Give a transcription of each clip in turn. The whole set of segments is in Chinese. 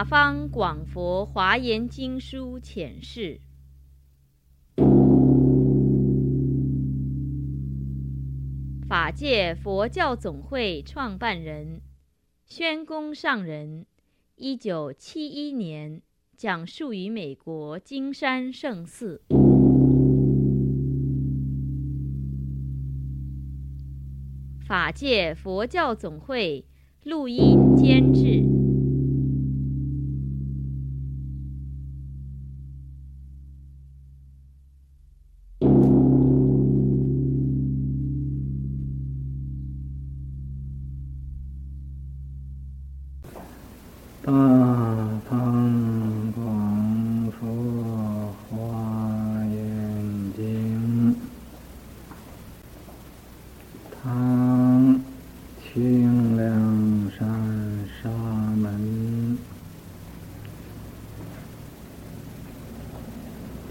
大方广佛华严经书浅释。法界佛教总会创办人宣公上人，一九七一年讲述于美国金山圣寺。法界佛教总会录音监制。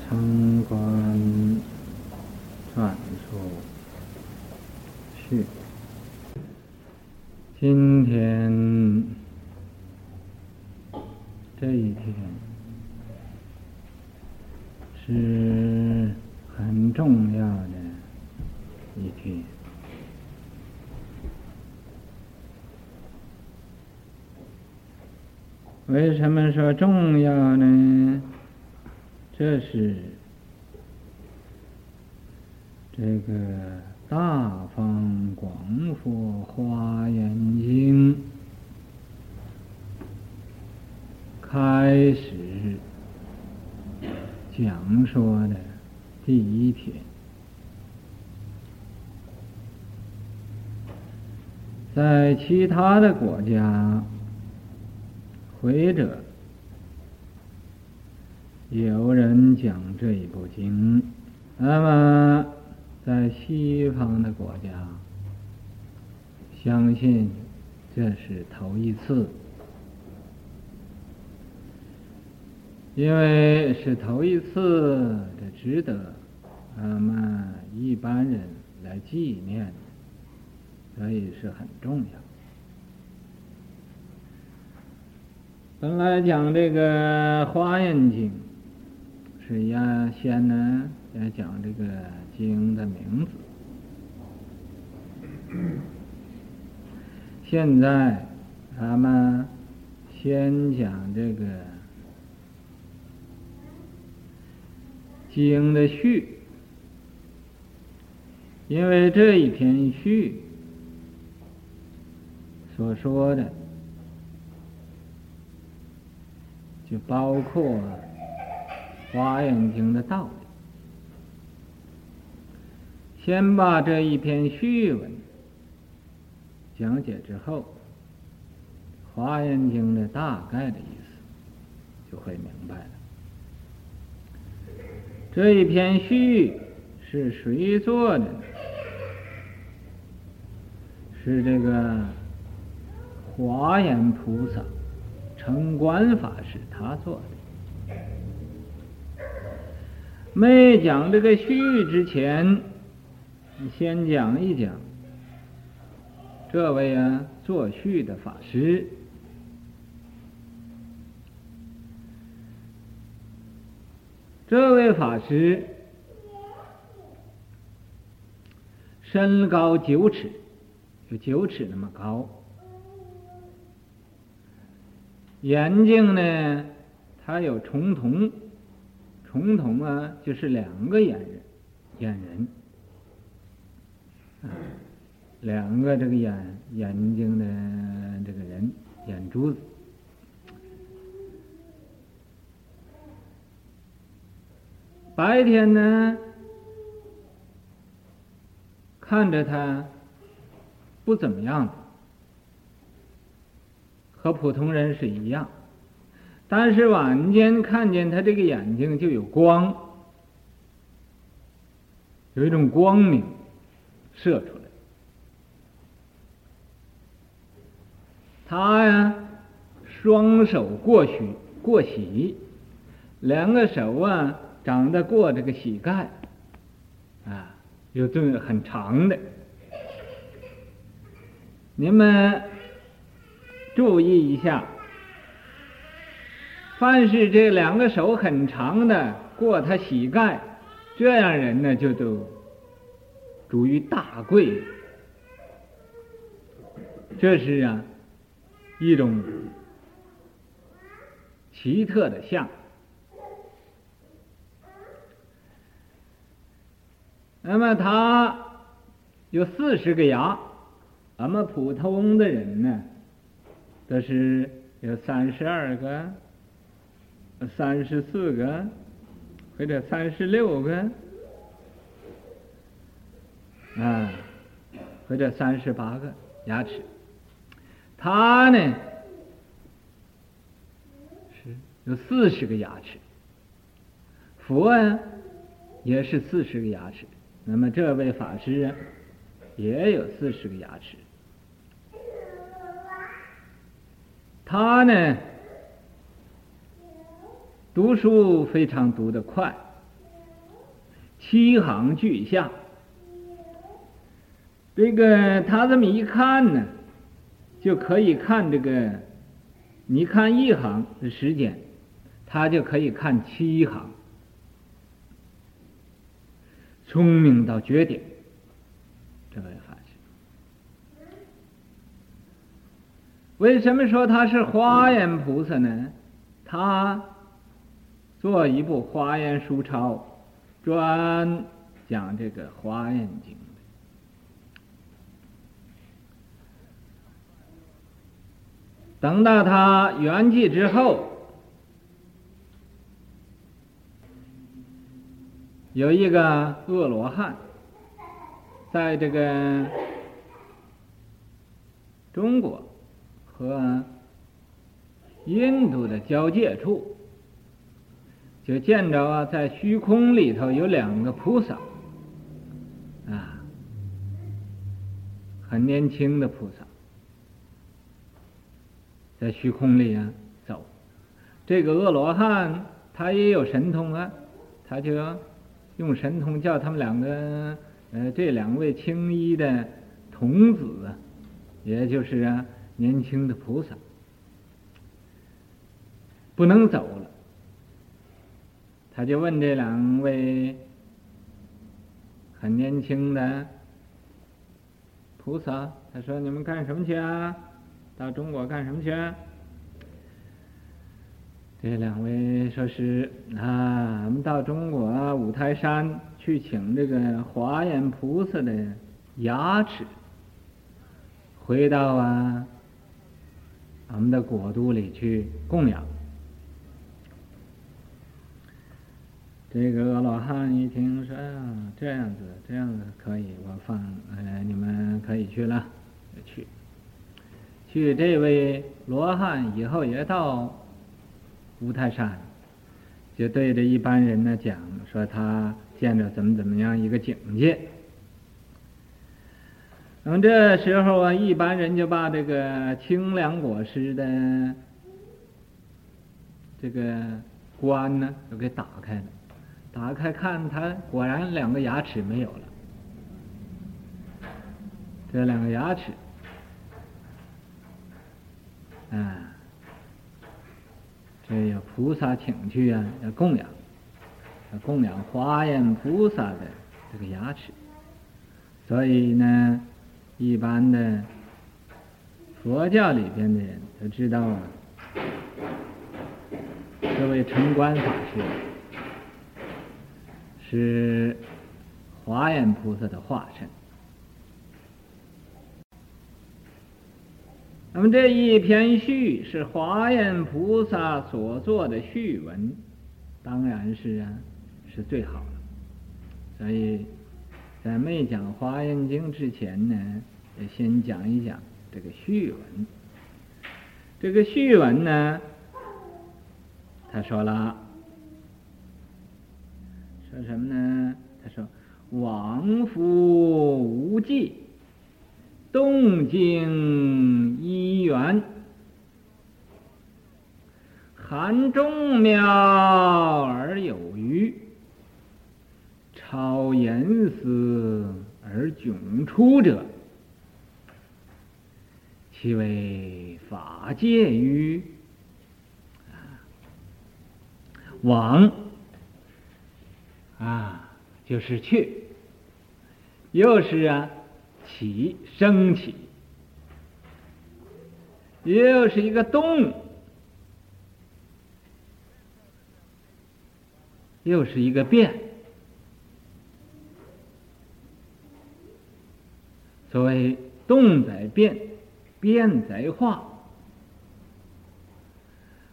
参观转述。去，今天这一天是很重要的，一天。为什么说重要呢？这是这个《大方广佛华严经》开始讲说的第一天，在其他的国家。或者有人讲这一部经，那么在西方的国家，相信这是头一次，因为是头一次，这值得那么一般人来纪念，所以是很重要。本来讲这个《华严经》，是要先呢要讲这个经的名字。现在咱们先讲这个经的序，因为这一篇序所说的。就包括《华严经》的道理。先把这一篇序文讲解之后，《华严经》的大概的意思就会明白了。这一篇序是谁做的呢？是这个华严菩萨。成观法师他做的，没讲这个序之前，先讲一讲这位啊作序的法师。这位法师身高九尺，有九尺那么高。眼睛呢，它有重瞳，重瞳啊，就是两个眼人，眼人，啊，两个这个眼眼睛的这个人，眼珠子。白天呢，看着他不怎么样。和普通人是一样，但是晚间看见他这个眼睛就有光，有一种光明射出来。他呀，双手过虚过膝，两个手啊长得过这个膝盖，啊，有这么很长的，你们。注意一下，凡是这两个手很长的过他膝盖，这样人呢就都属于大贵。这是啊一种奇特的相。那么他有四十个牙，咱们普通的人呢，都是有三十二个。三十四个，或者三十六个，啊，或者三十八个牙齿。他呢是有四十个牙齿，佛啊也是四十个牙齿。那么这位法师啊也有四十个牙齿，他呢？读书非常读得快，七行俱下。这个他这么一看呢，就可以看这个，你看一行的时间，他就可以看七行，聪明到绝顶。这位法师，为什么说他是华严菩萨呢？他。做一部华严书钞，专讲这个华严经。等到他圆寂之后，有一个恶罗汉，在这个中国和印度的交界处。就见着啊，在虚空里头有两个菩萨，啊，很年轻的菩萨，在虚空里啊走。这个恶罗汉他也有神通啊，他就用神通叫他们两个，呃，这两位青衣的童子，也就是啊年轻的菩萨，不能走。他就问这两位很年轻的菩萨，他说：“你们干什么去啊？到中国干什么去啊？”这两位说是啊，我们到中国五台山去请这个华严菩萨的牙齿，回到啊我们的国都里去供养。这个阿罗汉一听说，这样子，这样子可以，我放，呃，你们可以去了，去。去这位罗汉以后也到五台山，就对着一般人呢讲，说他见着怎么怎么样一个境界。那么这时候啊，一般人就把这个清凉果实的这个棺呢，就给打开了。打开看，他果然两个牙齿没有了。这两个牙齿，啊，这有菩萨请去啊，要供养，要供养华严菩萨的这个牙齿。所以呢，一般的佛教里边的人都知道啊，这位成关法师。是华严菩萨的化身。那么这一篇序是华严菩萨所作的序文，当然是啊，是最好的。所以在没讲《华严经》之前呢，得先讲一讲这个序文。这个序文呢，他说了。说什么呢？他说：“往复无际，动静依缘，含众妙而有余，超严思而迥出者，其为法界于。”往啊，就是去，又是啊起升起，又是一个动，又是一个变。所谓动在变，变在化。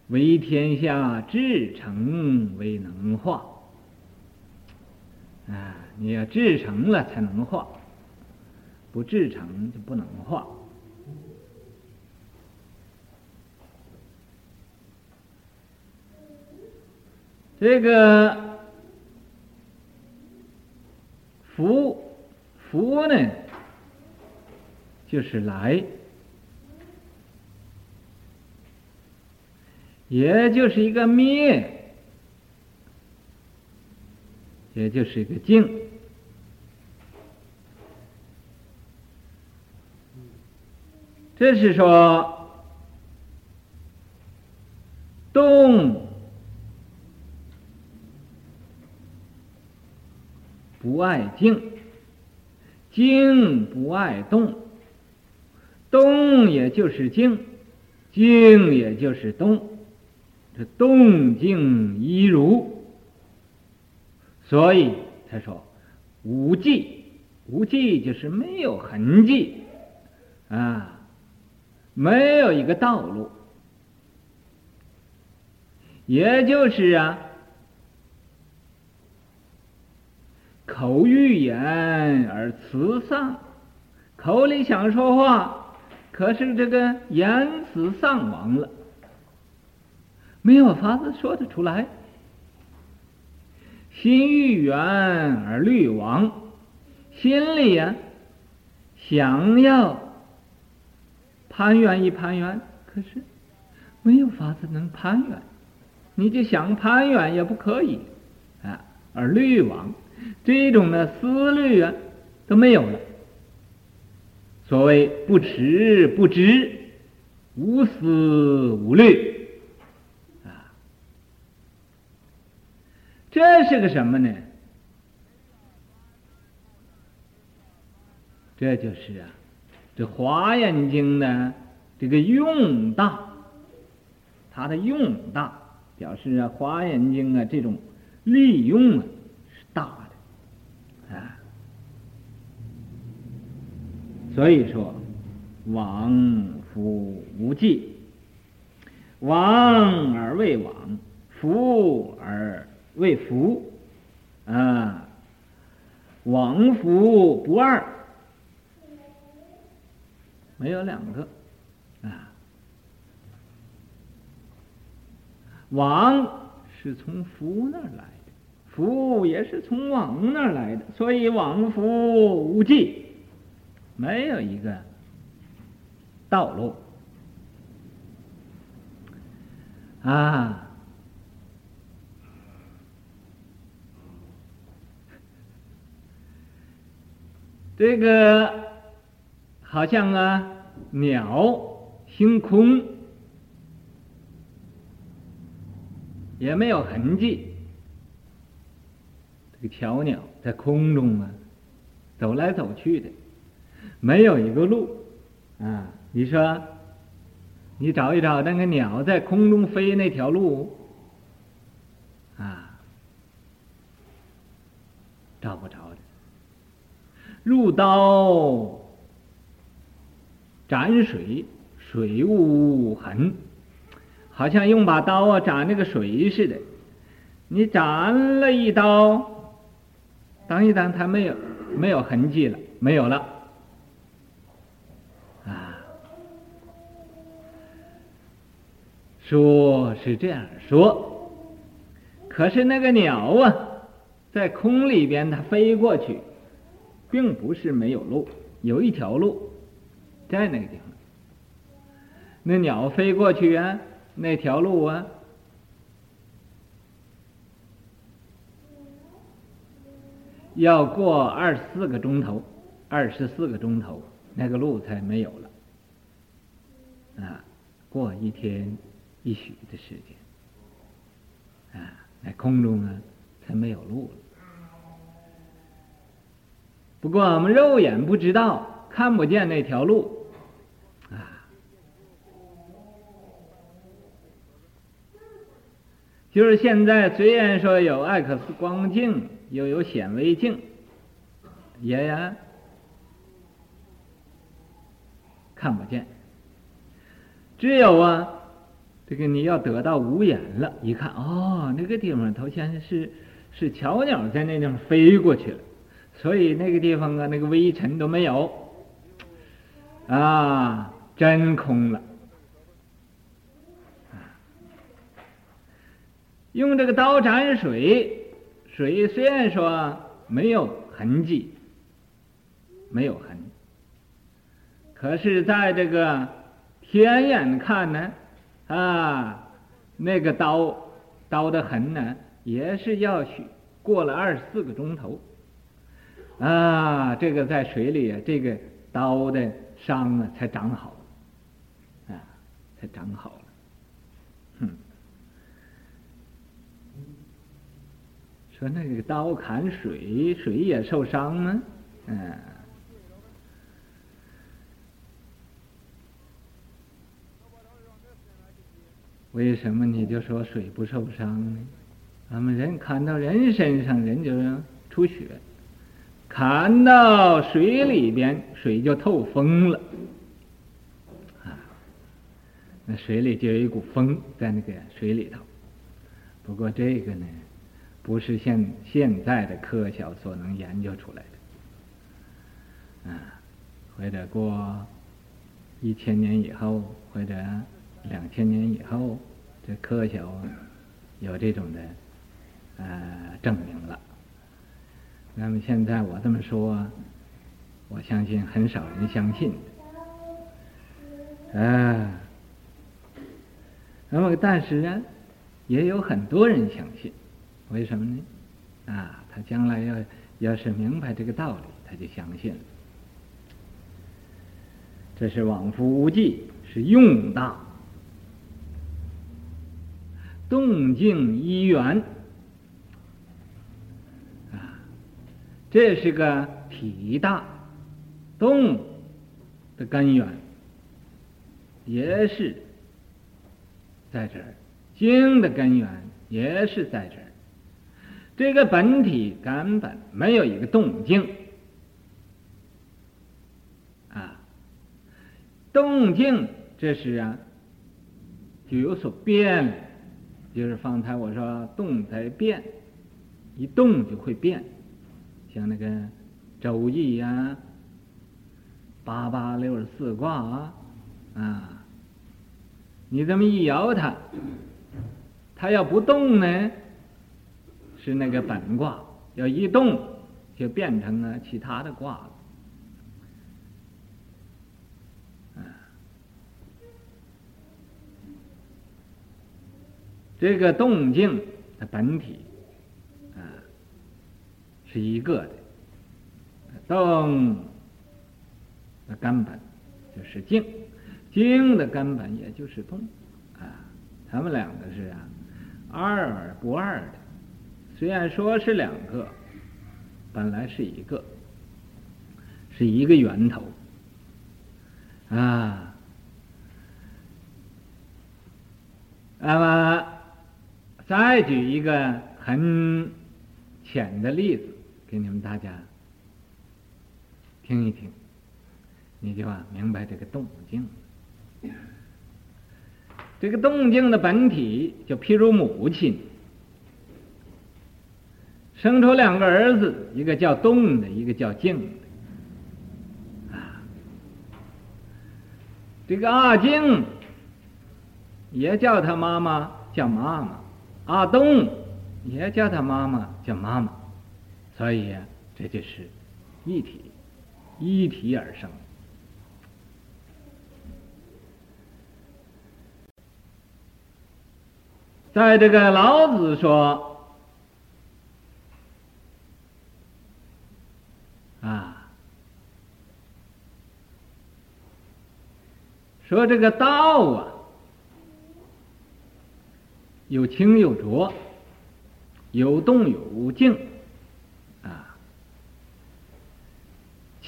为天下至诚为能化，啊，你要制成了才能化，不制成就不能化。这个福福呢，就是来。也就是一个灭，也就是一个静。这是说，动不爱静，静不爱动，动也就是静，静也就是动。这动静一如，所以他说无迹，无迹就是没有痕迹啊，没有一个道路，也就是啊，口欲言而辞丧，口里想说话，可是这个言辞丧亡了。没有法子说得出来，心欲圆而虑亡，心里呀、想要攀缘一攀缘，可是没有法子能攀缘，你就想攀缘也不可以啊，而虑亡，这种的思虑啊都没有了。所谓不痴不执，无思无虑。这是个什么呢？这就是啊，这《华严经》呢这个用大，它的用大表示啊，《华严经》啊这种利用啊是大的啊。所以说，往复无际，往而为往，复而。为福，啊，往福不二，没有两个，啊，往是从福那儿来的，福也是从往那儿来的，所以往福无际，没有一个道路，啊。这个好像啊，鸟星空也没有痕迹。这个小鸟在空中啊，走来走去的，没有一个路啊。你说，你找一找那个鸟在空中飞那条路啊，找不着的。入刀斩水，水无痕，好像用把刀啊斩那个水似的。你斩了一刀，等一等，它没有没有痕迹了，没有了。啊，说是这样说，可是那个鸟啊，在空里边它飞过去。并不是没有路，有一条路，在那个地方。那鸟飞过去啊，那条路啊，要过二十四个钟头，二十四个钟头，那个路才没有了。啊，过一天一宿的时间，啊，在空中啊，才没有路了。不过我们肉眼不知道，看不见那条路啊。就是现在，虽然说有 X 光镜，又有显微镜，也呀看不见。只有啊。这个你要得到无眼了，一看哦，那个地方头先是是巧鸟在那地方飞过去了，所以那个地方啊，那个微尘都没有，啊，真空了。用这个刀斩水，水虽然说没有痕迹，没有痕，可是在这个天眼看呢。啊，那个刀刀的痕呢，也是要去过了二十四个钟头。啊，这个在水里啊，这个刀的伤啊才长好，啊，才长好。哼，说那个刀砍水，水也受伤吗？嗯。为什么你就说水不受伤呢？咱们人砍到人身上，人就出血；砍到水里边，水就透风了。啊，那水里就有一股风在那个水里头。不过这个呢，不是现现在的科学所能研究出来的。啊，或者过一千年以后，或者。两千年以后，这科学有这种的呃证明了。那么现在我这么说，我相信很少人相信。啊，那么但是呢，也有很多人相信，为什么呢？啊，他将来要要是明白这个道理，他就相信了。这是往复无际，是用大。动静一元这是个体大动的根源，也是在这儿；静的根源也是在这儿。这个本体根本没有一个动静啊，动静这是啊，就有所变。就是方才我说动在变，一动就会变，像那个周易呀，八八六十四卦啊，啊，你这么一摇它，它要不动呢，是那个本卦；要一动，就变成了其他的卦了。这个动静的本体，是一个的，动的根本就是静，静的根本也就是动啊，他们两个是啊，二而不二的，虽然说是两个，本来是一个，是一个源头啊，那么。再举一个很浅的例子给你们大家听一听，你就啊明白这个动静。这个动静的本体，就譬如母亲生出两个儿子，一个叫动的，一个叫静的。啊，这个阿静也叫他妈妈，叫妈妈。阿东也叫他妈妈叫妈妈，所以呀，这就是一体，一体而生。在这个老子说啊，说这个道啊。有清有浊，有动有静，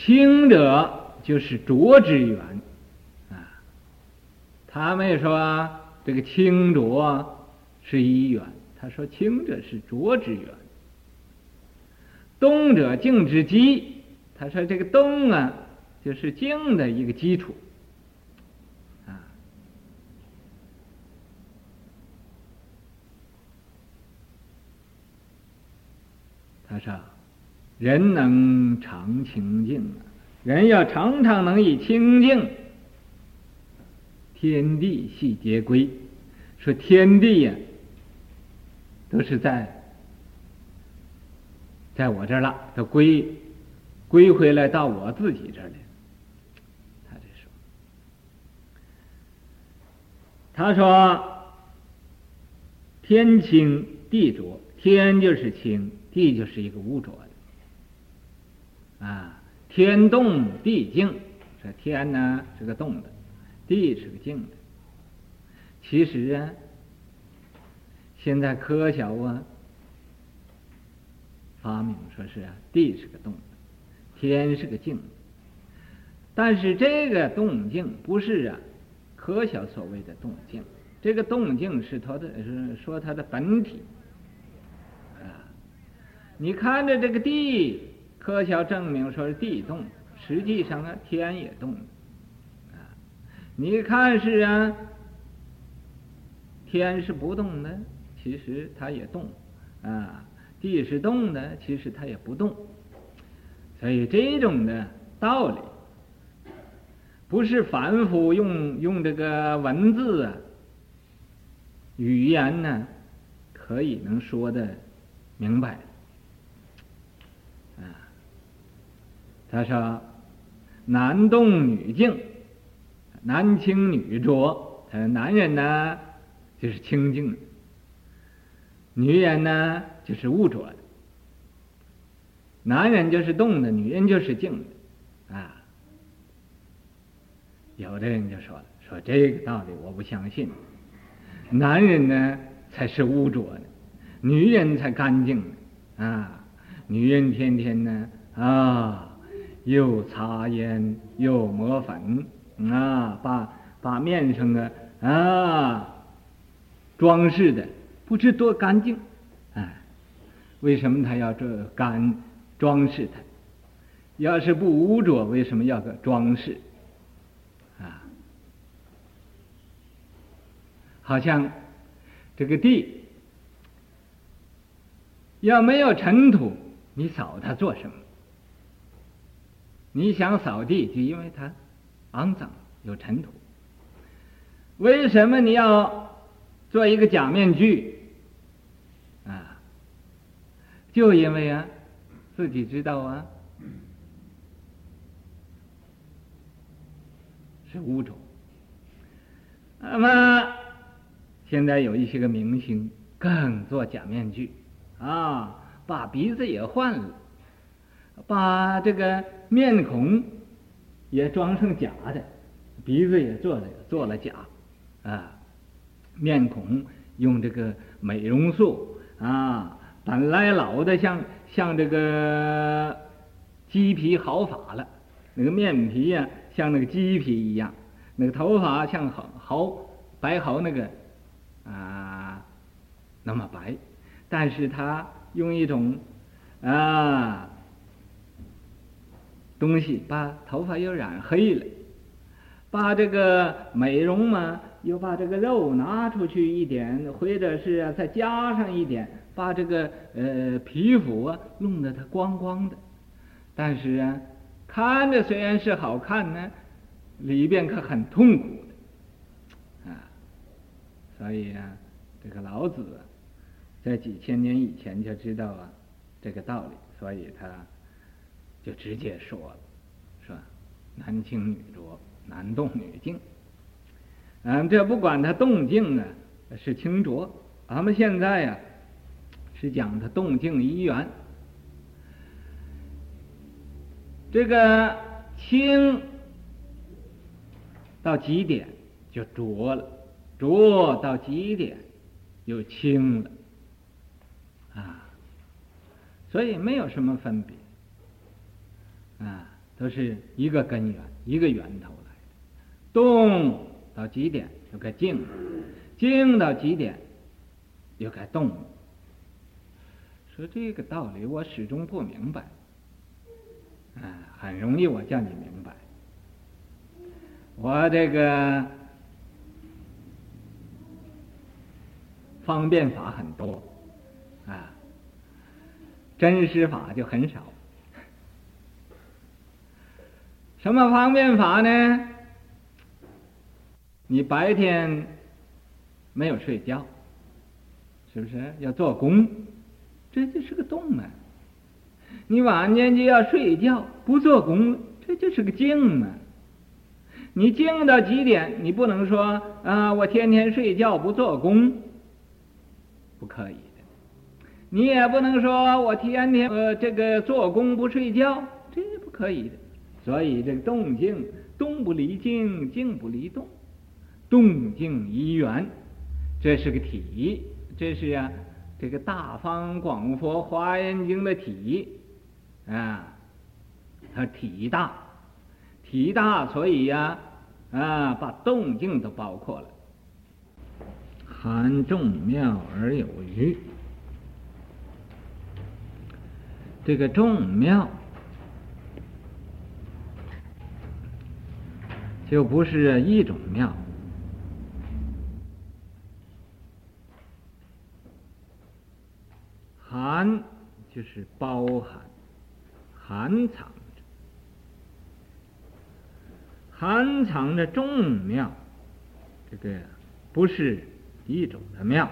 清者就是浊之源，啊，他没说这个清浊是一源，他说清者是浊之源，动者静之基，他说这个动啊就是静的一个基础。啊。他说：“人能常清净啊，人要常常能以清净，天地系皆归。说天地呀，都是在在我这儿了，都归归回来到我自己这儿来。”他这说：“他说天清地浊，天就是清。”地就是一个污浊的，啊，天动地静，这天呢是个动的，地是个静的。其实啊，现在科学啊发明说是啊，地是个动的，天是个静的。但是这个动静不是啊，科学所谓的动静，这个动静是它的，是说它的本体啊。你看着这个地，科学证明说是地动，实际上呢天也动，啊，你看是啊，天是不动的，其实它也动，啊，地是动的，其实它也不动，所以这种的道理，不是反复用用这个文字啊，语言呢，可以能说的明白。他说：“男动女静，男清女浊。他说男人呢，就是清净；女人呢，就是污浊的。男人就是动的，女人就是静的。啊，有的人就说了，说这个道理我不相信。男人呢，才是污浊的，女人才干净的。啊，女人天天呢，啊。”又擦烟又抹粉啊，把把面上啊啊装饰的不知多干净，哎，为什么他要这干装饰它？要是不污浊，为什么要个装饰？啊，好像这个地要没有尘土，你扫它做什么？你想扫地，就因为它肮脏有尘土。为什么你要做一个假面具？啊，就因为啊，自己知道啊，是污浊。那么现在有一些个明星更做假面具啊，把鼻子也换了。把这个面孔也装成假的，鼻子也做了做了假，啊，面孔用这个美容素啊，本来老的像像这个鸡皮毫发了，那个面皮呀、像那个鸡皮一样，那个头发像毫毫白毫那个啊那么白，但是他用一种啊。东西把头发又染黑了，把这个美容嘛，又把这个肉拿出去一点，或者是啊再加上一点，把这个呃皮肤啊弄得它光光的，但是啊看着虽然是好看呢，里边可很痛苦的啊，所以啊这个老子啊在几千年以前就知道啊这个道理，所以他。就直接说了，是吧？男清女浊，男动女静。嗯，这不管他动静啊是清浊，咱们现在呀、是讲他动静一元。这个清到极点就浊了，浊到极点就清了，啊，所以没有什么分别，啊，都是一个根源，一个源头来的。动到极点就该静，静到极点又该动。说这个道理我始终不明白，啊，很容易我叫你明白。我这个方便法很多，啊，真实法就很少。什么方便法呢？你白天没有睡觉，是不是要做工？这就是个动啊！你晚间就要睡觉，不做工，这就是个静啊！你静到极点，你不能说啊，我天天睡觉不做工，不可以的。你也不能说我天天呃这个做工不睡觉，这不可以的。所以这个动静，动不离静，静不离动，动静一元，这是个体，这是呀、这个大方广佛华严经的体啊，它体大，体大，所以呀，啊，把动静都包括了。含众妙而有余，这个众妙就不是一种妙。含就是包含，含藏着，含藏着众妙，这个不是一种的妙，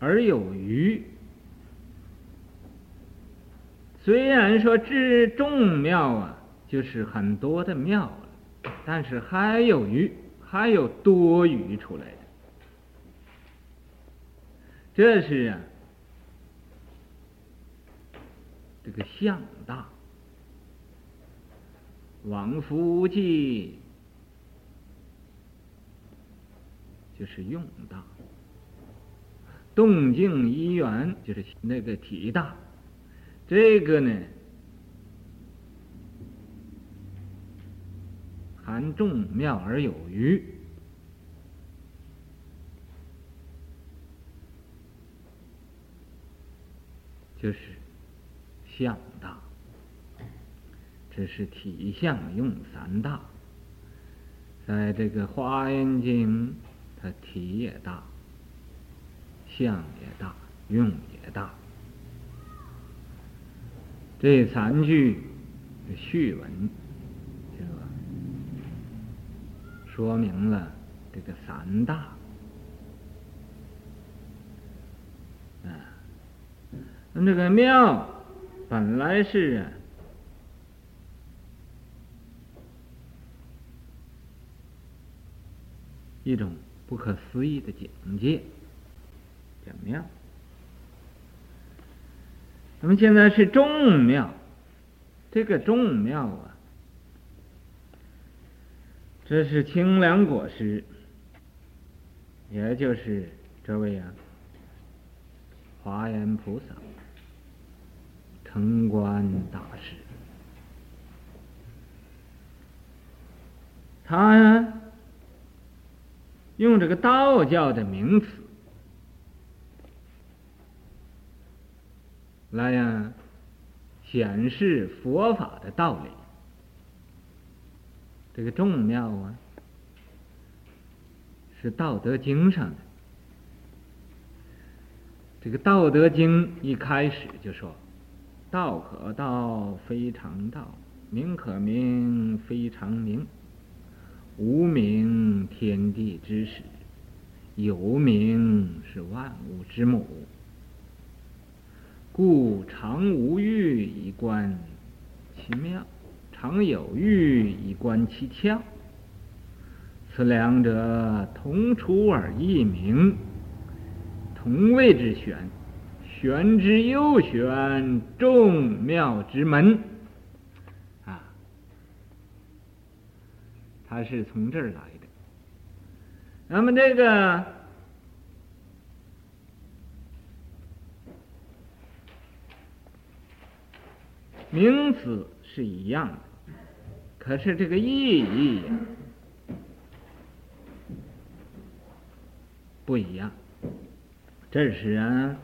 而有余。虽然说至众庙啊，就是很多的庙了，但是还有余。还有多余出来的，这是啊，这个相大，往复无际，就是用大，动静一元，就是那个体大，这个呢。含众妙而有余，就是相大。这是体相用三大，在这个华严经，它体也大，相也大，用也大。这三句序文。说明了这个三大啊，那这个庙本来是一种不可思议的境界，叫妙。那么现在是众妙，这个众妙啊。这是清凉果师，也就是这位啊，华严菩萨，城关大师，他用这个道教的名词来呀，显示佛法的道理。这个众妙啊，是《道德经》上的。这个《道德经》一开始就说：“道可道，非常道；名可名，非常名。无名，天地之始；有名，是万物之母。故常无欲，以观其妙。”常有欲以观其窍，此两者同出而异名，同谓之玄，玄之又玄，众妙之门。啊，他是从这儿来的。那么这个名词是一样的，可是这个意义不一样。这是啊，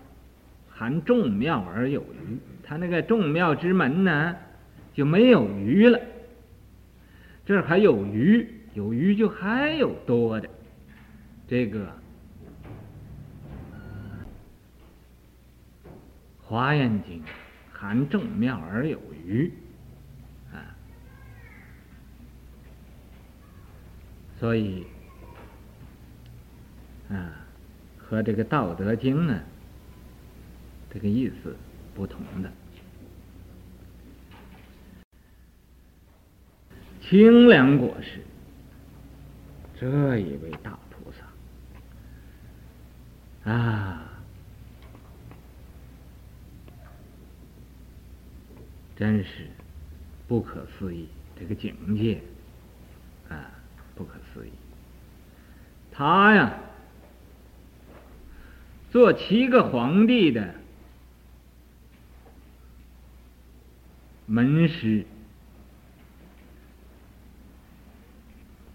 含众妙而有余，他那个众妙之门呢，就没有余了。这还有余，有余就还有多的。这个《华严经》含正妙而有余，啊，所以啊，和这个《道德经》呢，这个意思不同的。清凉果实，这一位大菩萨啊，真是不可思议，这个境界啊，不可思议。他呀，做七个皇帝的门师。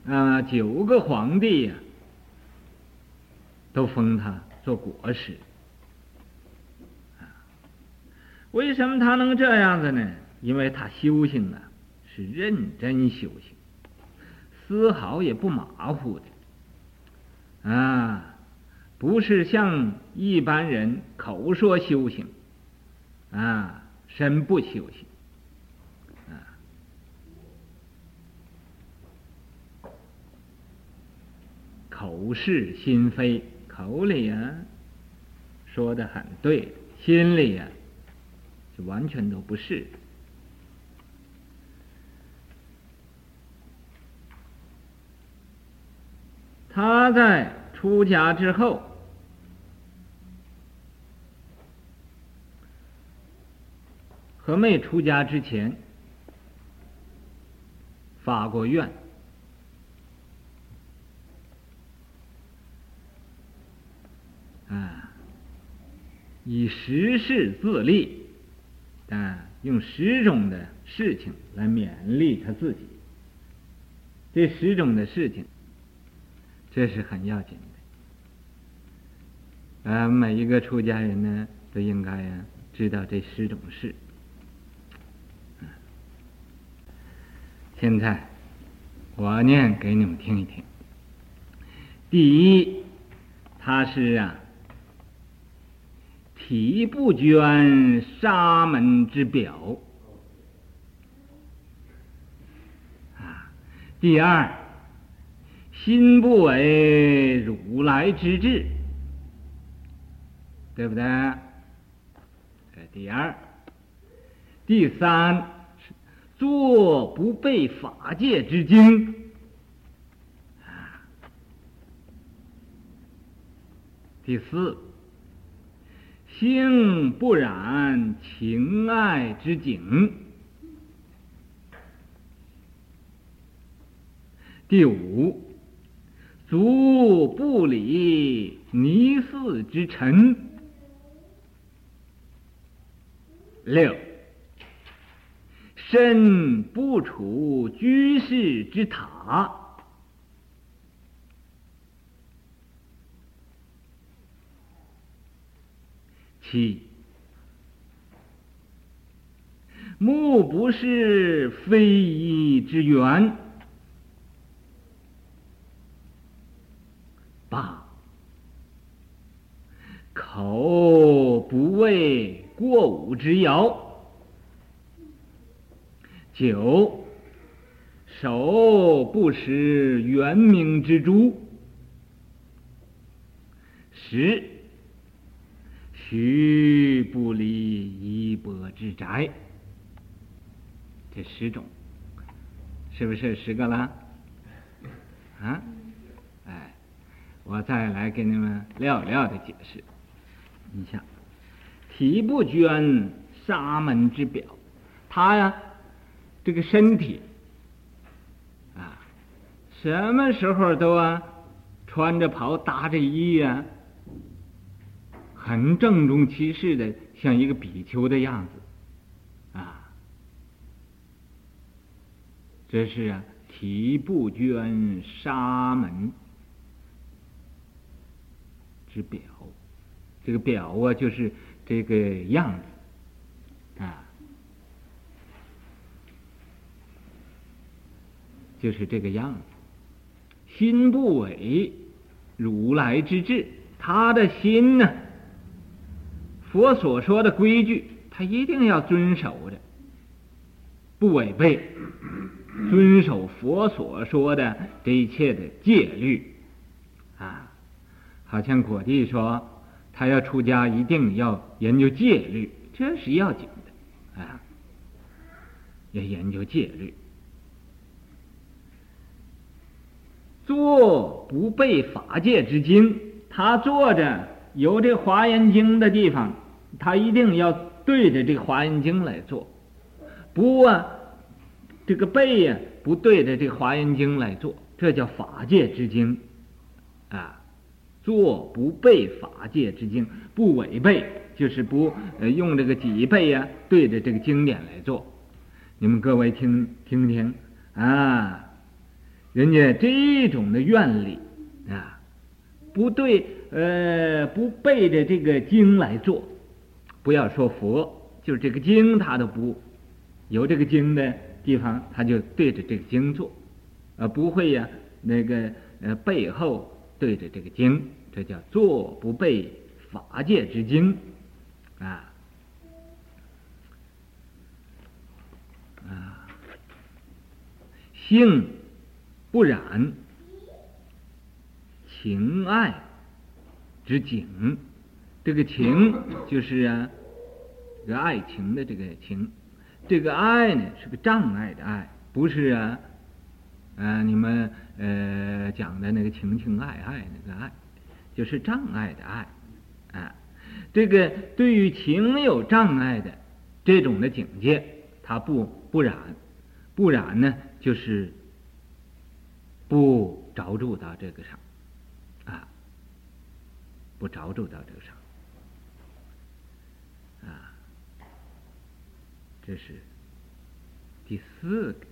啊，九个皇帝呀，都封他做国师。为什么他能这样子呢？因为他修行啊，是认真修行，丝毫也不马虎的。啊，不是像一般人口说修行，啊，身不修行啊。口是心非，口里、啊、说的很对，心里呀、啊、完全都不是。他在出家之后，和没出家之前发过愿。啊，以十事自立，啊，用十种的事情来勉励他自己。这十种的事情，这是很要紧的。啊，每一个出家人呢，都应该呀知道这十种事。现在我念给你们听一听。第一，他是啊。体不捐沙门之表啊，第二，心不为如来之智，对不对？这第二，第三，做不背法界之经啊，第四。心不染情爱之景。第五，足不理泥寺之尘。六，身不处居士之塔。七，目不识非议之缘。八，口不为过午之谣。九，手不食元明之珠。十。须不离衣钵之宅，这十种，是不是十个了？啊，哎，我再来给你们料料的解释。你想，体不捐沙门之表，他呀，这个身体啊，什么时候都啊穿着袍搭着衣呀，很郑重其事的，像一个比丘的样子，啊，这是啊，提布捐沙门之表，这个表啊，就是这个样子，啊。就是这个样子，心不违如来之智，他的心呢，佛所说的规矩，他一定要遵守的，不违背，遵守佛所说的这一切的戒律，啊，好像果地说，他要出家一定要研究戒律，这是要紧的，啊，要研究戒律。坐不背法界之经，他坐着有这华严经的地方，他一定要对着这华严经来做，不啊，这个背呀、不对着这华严经来做，这叫法界之经，啊，坐不背法界之经，不违背，就是不呃用这个脊背呀、对着这个经典来做，你们各位听听听啊。人家这种的愿力，不对，呃，不背着这个经来做，不要说佛，就是这个经他都不有这个经的地方，他就对着这个经做，啊，不会呀，那个呃背后对着这个经，这叫做不背法界之经，啊，啊，性。不染情爱之景，这个情就是啊，这个爱情的这个情，这个爱呢是个障碍的爱，不是啊，啊你们呃讲的那个情情爱爱那个爱，就是障碍的爱啊。这个对于情有障碍的这种的境界，它不不染，不染呢就是。不着住到这个上，不着重到这个上，啊，这是第四个。